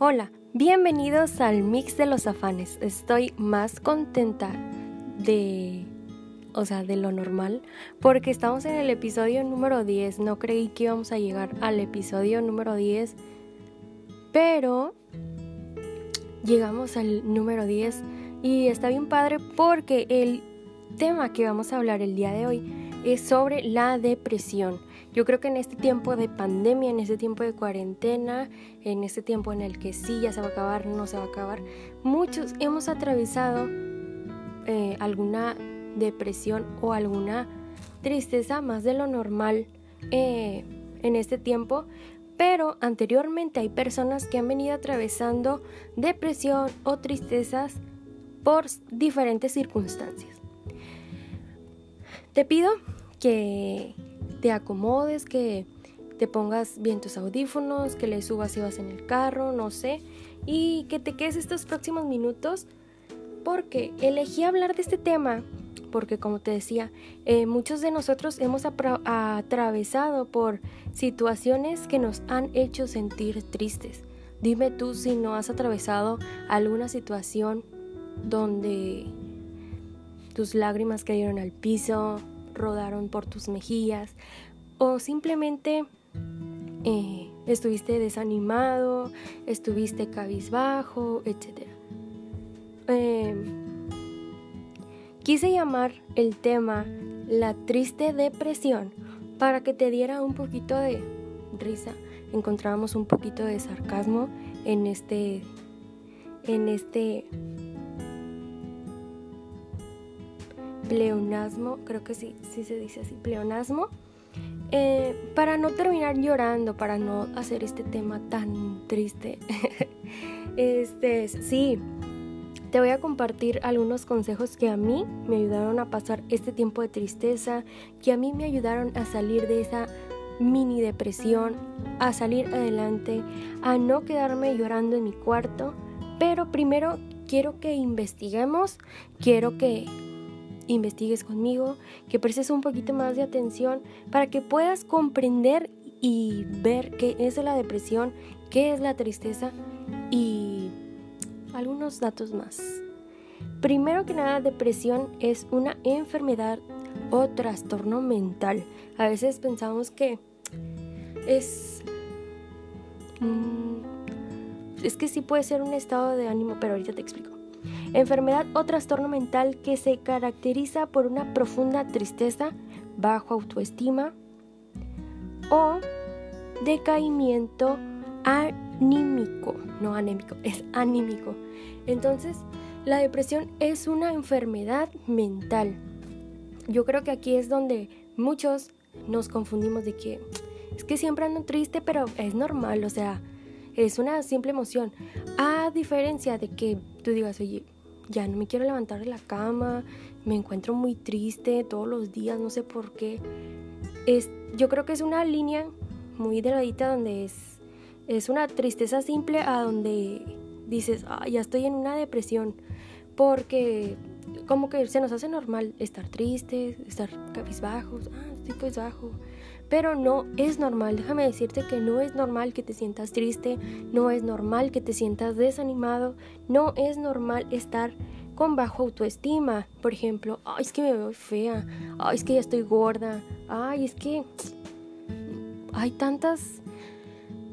Hola, bienvenidos al Mix de los Afanes. Estoy más contenta de, o sea, de lo normal, porque estamos en el episodio número 10. No creí que íbamos a llegar al episodio número 10, pero llegamos al número 10 y está bien padre porque el tema que vamos a hablar el día de hoy es sobre la depresión. Yo creo que en este tiempo de pandemia, en este tiempo de cuarentena, en este tiempo en el que sí, ya se va a acabar, no se va a acabar, muchos hemos atravesado eh, alguna depresión o alguna tristeza más de lo normal eh, en este tiempo. Pero anteriormente hay personas que han venido atravesando depresión o tristezas por diferentes circunstancias. Te pido que te acomodes, que te pongas bien tus audífonos, que le subas y vas en el carro, no sé, y que te quedes estos próximos minutos porque elegí hablar de este tema porque como te decía, eh, muchos de nosotros hemos atravesado por situaciones que nos han hecho sentir tristes. Dime tú si no has atravesado alguna situación donde tus lágrimas cayeron al piso, rodaron por tus mejillas o simplemente eh, estuviste desanimado, estuviste cabizbajo, etc. Em, quise llamar el tema la triste depresión para que te diera un poquito de risa. Encontrábamos un poquito de sarcasmo en este en este pleonasmo, creo que sí, sí se dice así, pleonasmo, eh, para no terminar llorando, para no hacer este tema tan triste. este, sí, te voy a compartir algunos consejos que a mí me ayudaron a pasar este tiempo de tristeza, que a mí me ayudaron a salir de esa mini depresión, a salir adelante, a no quedarme llorando en mi cuarto. Pero primero quiero que investiguemos, quiero que investigues conmigo, que prestes un poquito más de atención para que puedas comprender y ver qué es la depresión, qué es la tristeza y algunos datos más. Primero que nada, depresión es una enfermedad o trastorno mental. A veces pensamos que es... es que sí puede ser un estado de ánimo, pero ahorita te explico enfermedad o trastorno mental que se caracteriza por una profunda tristeza, bajo autoestima o decaimiento anímico, no anémico, es anímico. Entonces, la depresión es una enfermedad mental. Yo creo que aquí es donde muchos nos confundimos de que es que siempre ando triste, pero es normal, o sea, es una simple emoción. A diferencia de que tú digas, oye, ya no me quiero levantar de la cama, me encuentro muy triste todos los días, no sé por qué. Es, yo creo que es una línea muy delgadita donde es, es una tristeza simple a donde dices, ya estoy en una depresión, porque como que se nos hace normal estar tristes, estar cabizbajos, ah, estoy pues bajo. Pero no es normal, déjame decirte que no es normal que te sientas triste, no es normal que te sientas desanimado, no es normal estar con bajo autoestima. Por ejemplo, ay, es que me veo fea, ay, es que ya estoy gorda, ay, es que hay tantas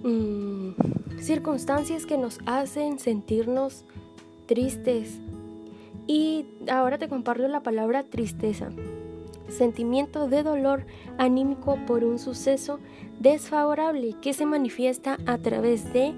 mm, circunstancias que nos hacen sentirnos tristes. Y ahora te comparto la palabra tristeza sentimiento de dolor anímico por un suceso desfavorable que se manifiesta a través de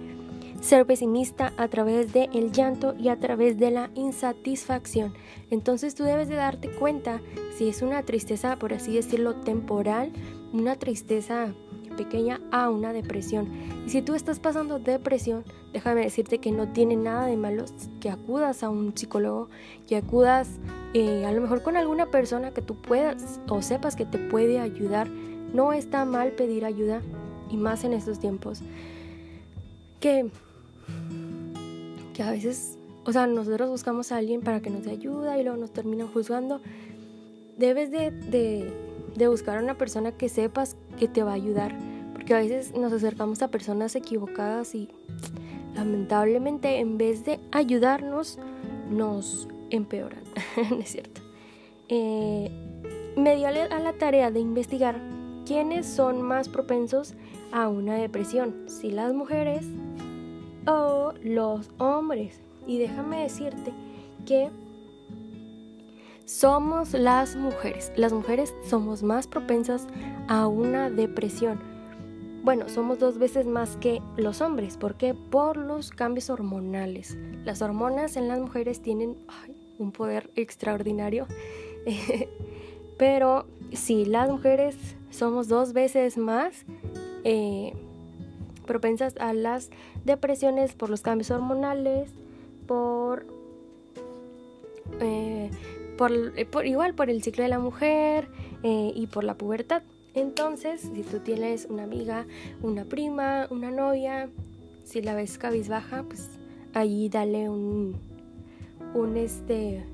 ser pesimista, a través de el llanto y a través de la insatisfacción. Entonces tú debes de darte cuenta si es una tristeza, por así decirlo, temporal, una tristeza pequeña a una depresión. Y si tú estás pasando depresión, déjame decirte que no tiene nada de malo que acudas a un psicólogo, que acudas eh, a lo mejor con alguna persona que tú puedas o sepas que te puede ayudar. No está mal pedir ayuda y más en estos tiempos. Que, que a veces, o sea, nosotros buscamos a alguien para que nos dé ayuda y luego nos terminan juzgando. Debes de, de, de buscar a una persona que sepas que te va a ayudar. Porque a veces nos acercamos a personas equivocadas y lamentablemente en vez de ayudarnos, nos empeoran, ¿no es cierto? Eh, me dio a la tarea de investigar quiénes son más propensos a una depresión, si las mujeres o los hombres. Y déjame decirte que somos las mujeres. Las mujeres somos más propensas a una depresión. Bueno, somos dos veces más que los hombres. ¿Por qué? Por los cambios hormonales. Las hormonas en las mujeres tienen un poder extraordinario. Pero si las mujeres somos dos veces más eh, propensas a las depresiones por los cambios hormonales, por, eh, eh, por, igual por el ciclo de la mujer y por la pubertad. Entonces, si tú tienes una amiga, una prima, una novia, si la ves cabizbaja, pues allí dale un, un este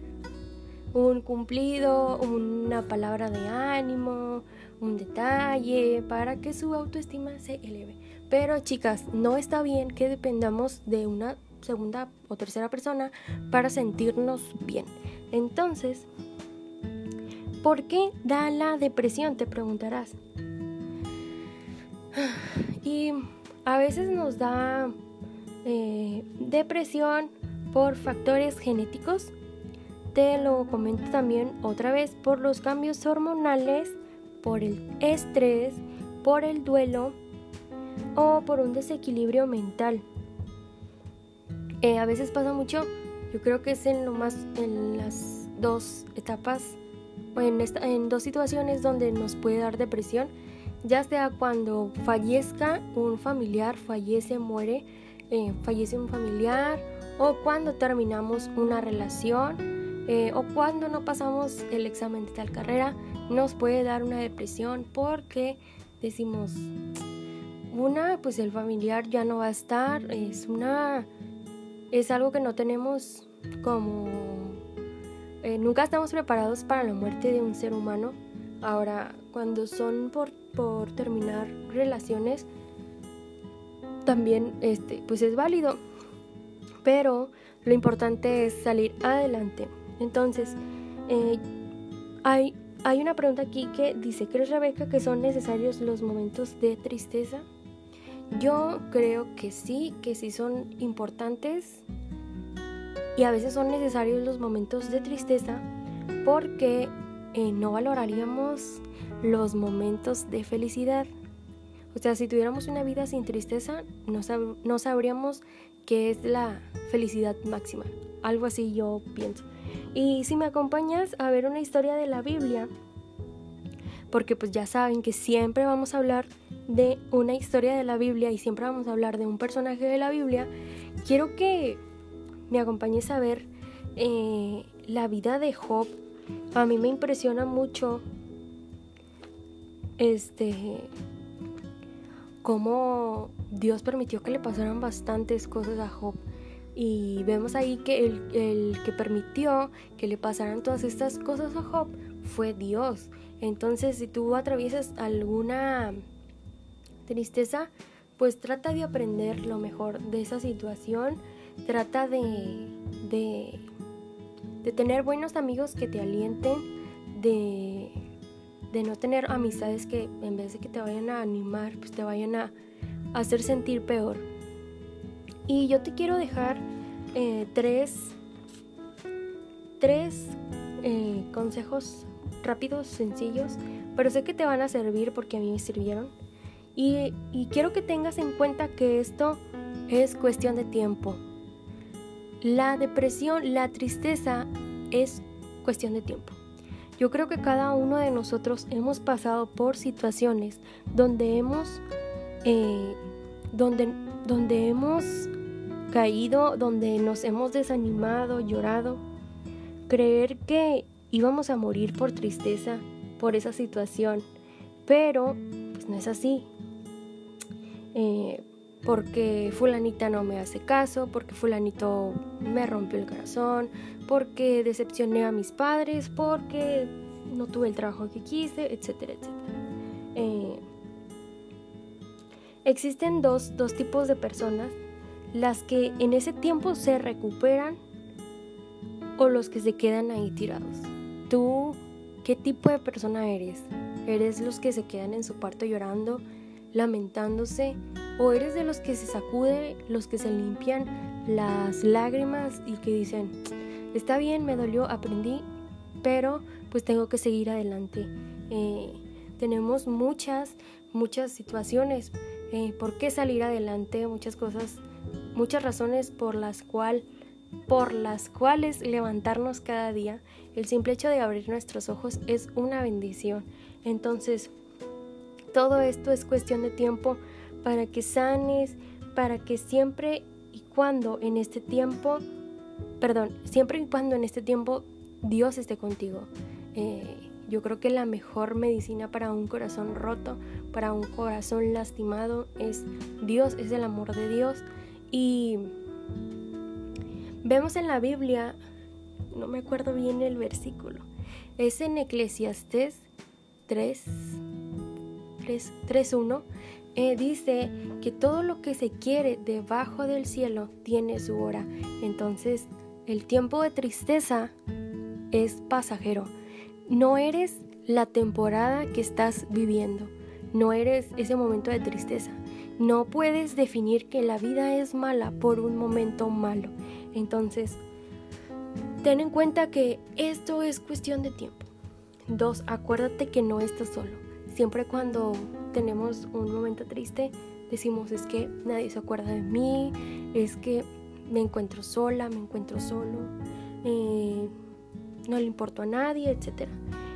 un cumplido, una palabra de ánimo, un detalle para que su autoestima se eleve. Pero chicas, no está bien que dependamos de una segunda o tercera persona para sentirnos bien. Entonces, ¿por qué da la depresión? Te preguntarás. Y a veces nos da eh, depresión por factores genéticos te lo comento también otra vez por los cambios hormonales, por el estrés, por el duelo o por un desequilibrio mental. Eh, a veces pasa mucho, yo creo que es en lo más en las dos etapas o en, en dos situaciones donde nos puede dar depresión, ya sea cuando fallezca un familiar, fallece, muere, eh, fallece un familiar o cuando terminamos una relación eh, o cuando no pasamos el examen de tal carrera, nos puede dar una depresión porque decimos, una, pues el familiar ya no va a estar, es una, es algo que no tenemos como, eh, nunca estamos preparados para la muerte de un ser humano. Ahora, cuando son por, por terminar relaciones, también este, pues es válido, pero lo importante es salir adelante. Entonces, eh, hay, hay una pregunta aquí que dice, ¿crees Rebeca que son necesarios los momentos de tristeza? Yo creo que sí, que sí son importantes y a veces son necesarios los momentos de tristeza porque eh, no valoraríamos los momentos de felicidad. O sea, si tuviéramos una vida sin tristeza, no, no sabríamos qué es la felicidad máxima. Algo así yo pienso. Y si me acompañas a ver una historia de la Biblia, porque pues ya saben que siempre vamos a hablar de una historia de la Biblia y siempre vamos a hablar de un personaje de la Biblia, quiero que me acompañes a ver eh, la vida de Job. A mí me impresiona mucho este cómo Dios permitió que le pasaran bastantes cosas a Job. Y vemos ahí que el, que permitió que le pasaran todas estas cosas a Job fue Dios. Entonces, si tú atraviesas alguna tristeza, pues trata de aprender lo mejor de esa situación. Trata de, de, tener buenos amigos que te alienten, de, de no tener amistades que en vez de que te vayan a animar, pues te vayan a hacer sentir peor. Y yo te quiero dejar eh, tres, tres eh, consejos rápidos, sencillos, pero sé que te van a servir porque a mí me sirvieron. Y, quiero que tengas en cuenta que esto es cuestión de tiempo. La depresión, la tristeza es cuestión de tiempo. Yo creo que cada uno de nosotros hemos pasado por situaciones donde hemos eh, donde, donde hemos caído, donde nos hemos desanimado, llorado, creer que íbamos a morir por tristeza, por esa situación, pero pues no es así. Eh, porque fulanita no me hace caso, porque fulanito me rompió el corazón, porque decepcioné a mis padres, porque no tuve el trabajo que quise, etcétera, etcétera. Eh, Existen dos, tipos de personas. las que en ese tiempo se recuperan o los que se quedan ahí tirados. ¿Tú qué tipo de persona eres? ¿Eres los que se quedan en su cuarto llorando, lamentándose? ¿O eres de los que se sacude, los que se limpian las lágrimas y que dicen, está bien, me dolió, aprendí, pero pues tengo que seguir adelante? Eh, tenemos muchas, muchas situaciones eh, por qué salir adelante, muchas cosas, muchas razones por las, cual, por las cuales levantarnos cada día. El simple hecho de abrir nuestros ojos es una bendición. Entonces, todo esto es cuestión de tiempo para que sanes, para que siempre y cuando en este tiempo, perdón, siempre y cuando en este tiempo Dios esté contigo. Eh, yo creo que la mejor medicina para un corazón roto, para un corazón lastimado, es Dios, es el amor de Dios. Y vemos en la Biblia, no me acuerdo bien el versículo, es en Eclesiastes 3, 3, 1, dice que todo lo que se quiere debajo del cielo tiene su hora. Entonces, el tiempo de tristeza es pasajero no eres la temporada que estás viviendo, no eres ese momento de tristeza. No puedes definir que la vida es mala por un momento malo. Entonces, ten en cuenta que esto es cuestión de tiempo. Dos, acuérdate que no estás solo. Siempre cuando tenemos un momento triste, decimos es que nadie se acuerda de mí, es que me encuentro sola, me encuentro solo. Eh, no le importó a nadie, etc.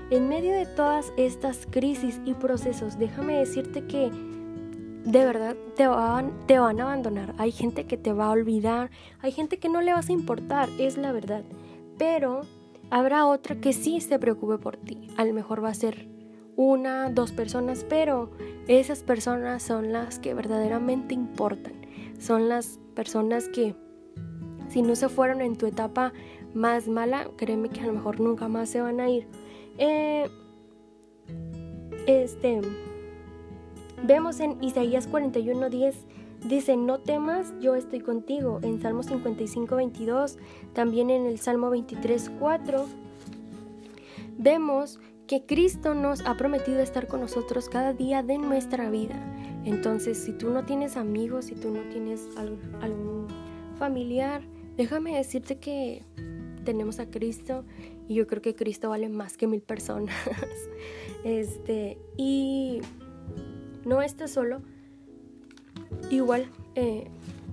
En medio de todas estas crisis y procesos, déjame decirte que de verdad te van, te van a abandonar. Hay gente que te va a olvidar, hay gente que no le vas a importar, es la verdad. Pero habrá otra que sí se preocupe por ti. A lo mejor va a ser una, dos personas, pero esas personas son las que verdaderamente importan. Son las personas que si no se fueron en tu etapa más mala, créeme que a lo mejor nunca más se van a ir. Eh, este, vemos en Isaías 41:10 dice, no temas, yo estoy contigo. En Salmo 55:22, también en el Salmo 23:4, vemos que Cristo nos ha prometido estar con nosotros cada día de nuestra vida. Entonces, si tú no tienes amigos, si tú no tienes algún familiar, déjame decirte que tenemos a Cristo y yo creo que Cristo vale más que mil personas. este, y no estás solo. Igual, eh,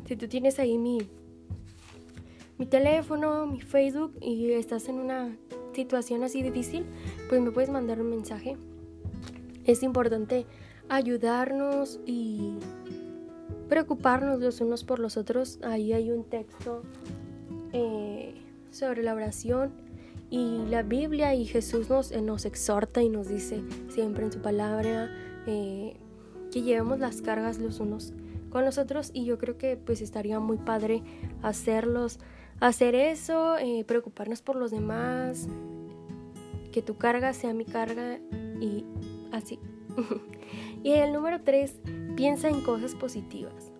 si tú tienes ahí mi, mi teléfono, mi Facebook y estás en una situación así difícil, pues me puedes mandar un mensaje. Es importante ayudarnos y preocuparnos los unos por los otros. Ahí hay un texto eh, sobre la oración y la Biblia y Jesús nos, eh, nos exhorta y nos dice siempre en su palabra eh, que llevemos las cargas los unos con los otros y yo creo que pues estaría muy padre hacerlos, hacer eso, preocuparnos por los demás, que tu carga sea mi carga y así. y el número tres, piensa en cosas positivas.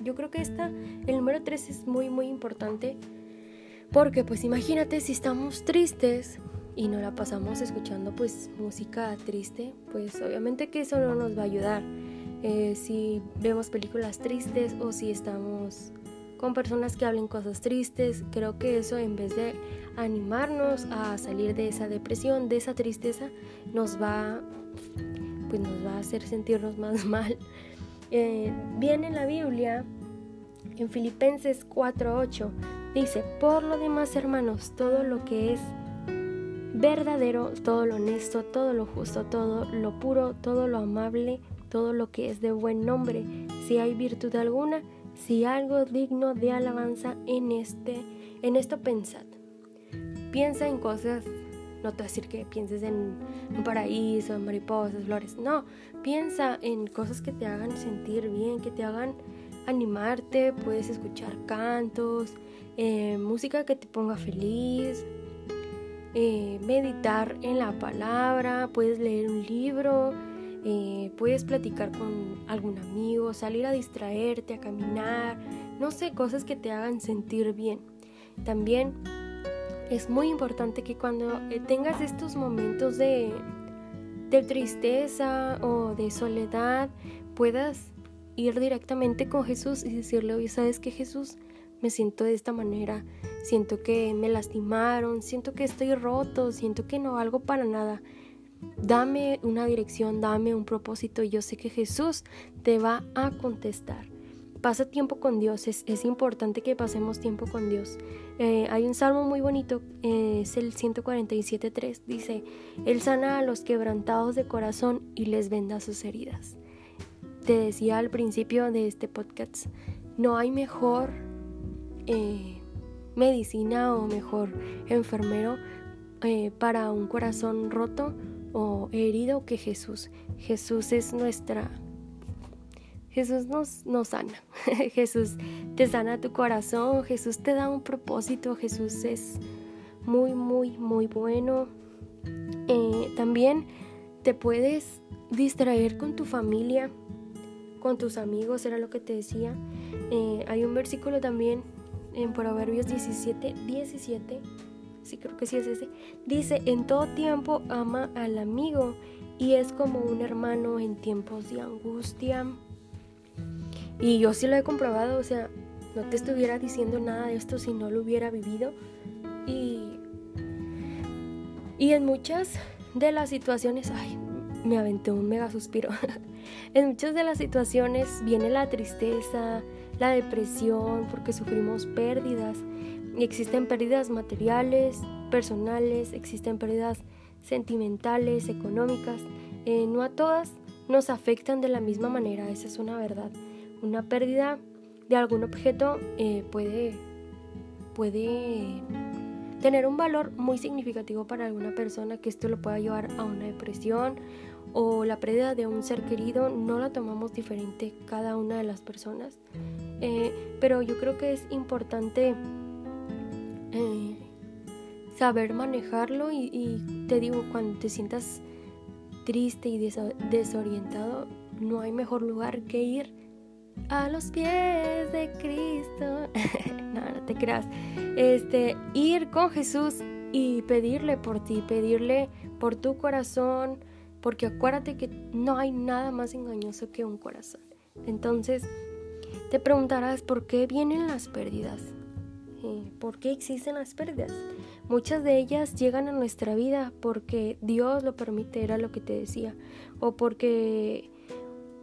Yo creo que esta, el número tres es muy muy importante porque pues imagínate si estamos tristes y no la pasamos escuchando pues música triste, pues obviamente que eso no nos va a ayudar. Eh, si vemos películas tristes o si estamos con personas que hablen cosas tristes, creo que eso en vez de animarnos a salir de esa depresión, de esa tristeza, nos va, pues nos va a hacer sentirnos más mal. Eh, viene en la Biblia, en Filipenses 4:8, Dice, por lo demás, hermanos, todo lo que es verdadero, todo lo honesto, todo lo justo, todo lo puro, todo lo amable, todo lo que es de buen nombre, si hay virtud alguna, si algo digno de alabanza en este, en esto pensad. Piensa en cosas, no te voy a decir que pienses en un paraíso, en mariposas, flores, no, piensa en cosas que te hagan sentir bien, que te hagan animarte, puedes escuchar cantos, eh, música que te ponga feliz, eh, meditar en la palabra, puedes leer un libro, eh, puedes platicar con algún amigo, salir a distraerte, a caminar, no sé, cosas que te hagan sentir bien. También es muy importante que cuando eh, tengas estos momentos de, de tristeza o de soledad, puedas ir directamente con Jesús y decirle, oye, ¿sabes qué Jesús? Me siento de esta manera, siento que me lastimaron, siento que estoy roto, siento que no valgo para nada. Dame una dirección, dame un propósito y yo sé que Jesús te va a contestar. Pasa tiempo con Dios, es, importante que pasemos tiempo con Dios. Eh, hay un salmo muy bonito, eh, es el 147.3, dice, Él sana a los quebrantados de corazón y les venda sus heridas. Te decía al principio de este podcast, no hay mejor eh, medicina o mejor enfermero para un corazón roto o herido que Jesús. Jesús es nuestra... Jesús nos, nos sana. Jesús te sana tu corazón. Jesús te da un propósito. Jesús es muy, muy, muy bueno. Eh, también te puedes distraer con tu familia, con tus amigos, era lo que te decía. Eh, hay un versículo también en Proverbios 17, 17 sí creo que sí es ese, dice, en todo tiempo ama al amigo y es como un hermano en tiempos de angustia. Y yo sí lo he comprobado, o sea, no te estuviera diciendo nada de esto si no lo hubiera vivido. Y, y en muchas de las situaciones, ay, me aventé un mega suspiro. en muchas de las situaciones viene la tristeza, la depresión, porque sufrimos pérdidas. Existen pérdidas materiales, personales, existen pérdidas sentimentales, económicas. Eh, no a todas nos afectan de la misma manera, esa es una verdad. Una pérdida de algún objeto eh, puede, puede tener un valor muy significativo para alguna persona, que esto lo pueda llevar a una depresión o la pérdida de un ser querido, no la tomamos diferente cada una de las personas. Eh, pero yo creo que es importante eh, saber manejarlo y, te digo, cuando te sientas triste y desorientado, no hay mejor lugar que ir a los pies de Cristo. no, no te creas. Este, ir con Jesús y pedirle por ti, pedirle por tu corazón, porque acuérdate que no hay nada más engañoso que un corazón. Entonces, te preguntarás por qué vienen las pérdidas. ¿Por qué existen las pérdidas? Muchas de ellas llegan a nuestra vida porque Dios lo permite, era lo que te decía, o porque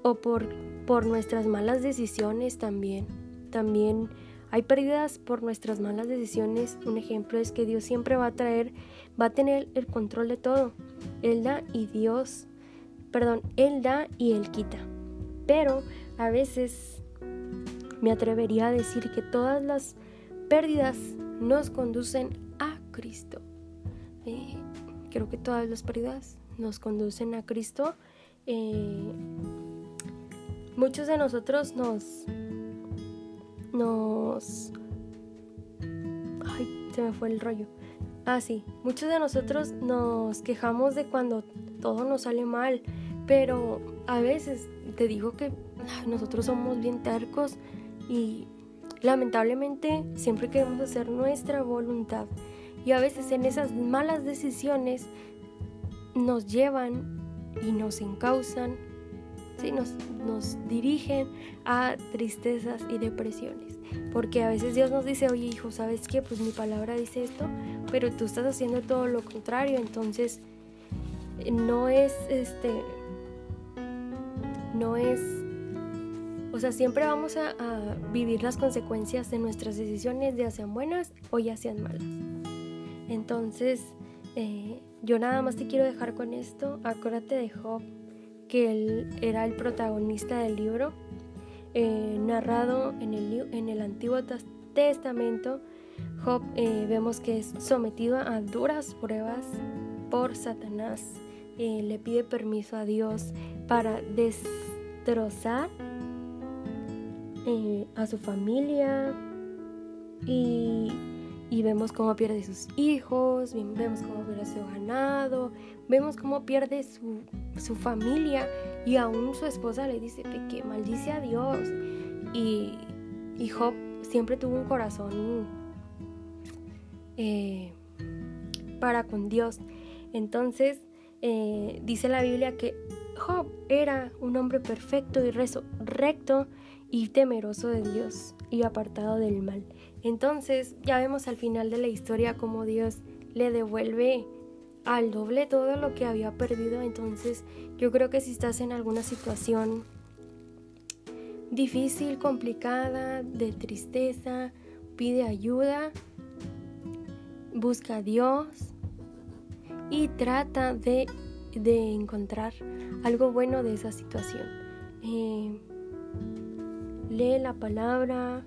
o por, por nuestras malas decisiones también. También hay pérdidas por nuestras malas decisiones. Un ejemplo es que Dios siempre va a traer, va a tener el control de todo. Él da y Dios, perdón, Él da y Él quita. Pero a veces me atrevería a decir que todas las pérdidas nos conducen a Cristo. Eh, creo que todas las pérdidas nos conducen a Cristo. Eh, muchos de nosotros nos... nos... Ay, se me fue el rollo. Ah, sí, muchos de nosotros nos quejamos de cuando todo nos sale mal, pero a veces te digo que nosotros somos bien tercos y Lamentablemente siempre queremos hacer nuestra voluntad y a veces en esas malas decisiones nos llevan y nos encausan, ¿sí? nos, nos dirigen a tristezas y depresiones. Porque a veces Dios nos dice, oye hijo, ¿sabes qué? Pues mi palabra dice esto, pero tú estás haciendo todo lo contrario, entonces no es este, no es o sea, siempre vamos a, vivir las consecuencias de nuestras decisiones, ya sean buenas o ya sean malas. Entonces, eh, yo nada más te quiero dejar con esto. Acuérdate de Job, que él era el protagonista del libro, eh, narrado en el, Antiguo Testamento. Job eh, vemos que es sometido a duras pruebas por Satanás. le pide permiso a Dios para destrozar eh, a su familia y, y vemos cómo pierde sus hijos, vemos cómo pierde su ganado, vemos cómo pierde su, su familia y aún su esposa le dice que maldice a Dios. Y, y Job siempre tuvo un corazón eh, para con Dios. Entonces, eh, dice la Biblia que Job era un hombre perfecto y rezo, recto y temeroso de Dios y apartado del mal. Entonces ya vemos al final de la historia cómo Dios le devuelve al doble todo lo que había perdido. Entonces yo creo que si estás en alguna situación difícil, complicada, de tristeza, pide ayuda, busca a Dios y trata de, encontrar algo bueno de esa situación. Eh, lee la palabra,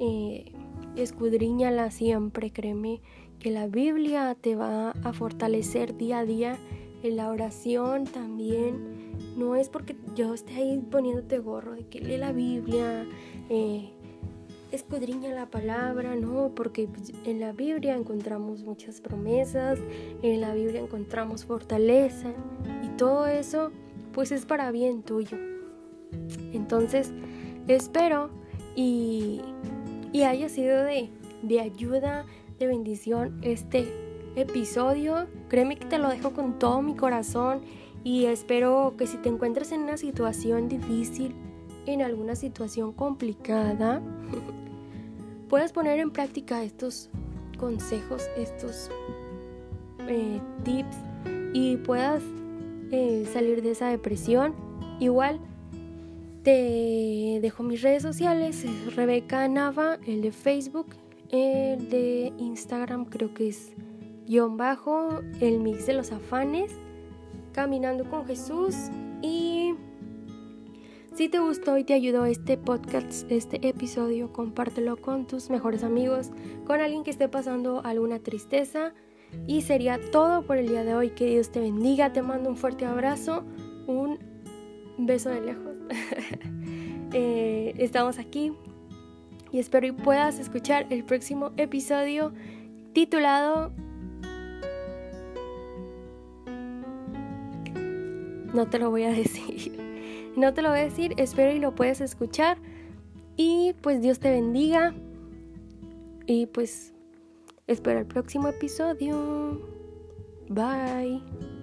eh, escudriñala siempre, créeme que la Biblia te va a fortalecer día a día en la oración también. No es porque yo esté ahí poniéndote gorro de que lee la Biblia, eh, escudriña la palabra, no, porque en la Biblia encontramos muchas promesas, en la Biblia encontramos fortaleza y todo eso pues es para bien tuyo. Entonces, espero y y haya sido de, ayuda, de bendición este episodio. Créeme que te lo dejo con todo mi corazón y espero que si te encuentras en una situación difícil, en alguna situación complicada, puedas poner en práctica estos consejos, estos eh, tips y puedas eh, salir de esa depresión. Igual te dejo mis redes sociales, es Rebeca Nava, el de Facebook, el de Instagram creo que es guion bajo, el mix de los afanes, caminando con Jesús y si te gustó y te ayudó este podcast, este episodio, compártelo con tus mejores amigos, con alguien que esté pasando alguna tristeza. Y sería todo por el día de hoy. Que Dios te bendiga. Te mando un fuerte abrazo. Un beso de lejos. Eh, estamos aquí y espero y puedas escuchar el próximo episodio titulado No te lo voy a decir. No te lo voy a decir, espero y lo puedas escuchar. Y pues Dios te bendiga. Y pues espero el próximo episodio. Bye.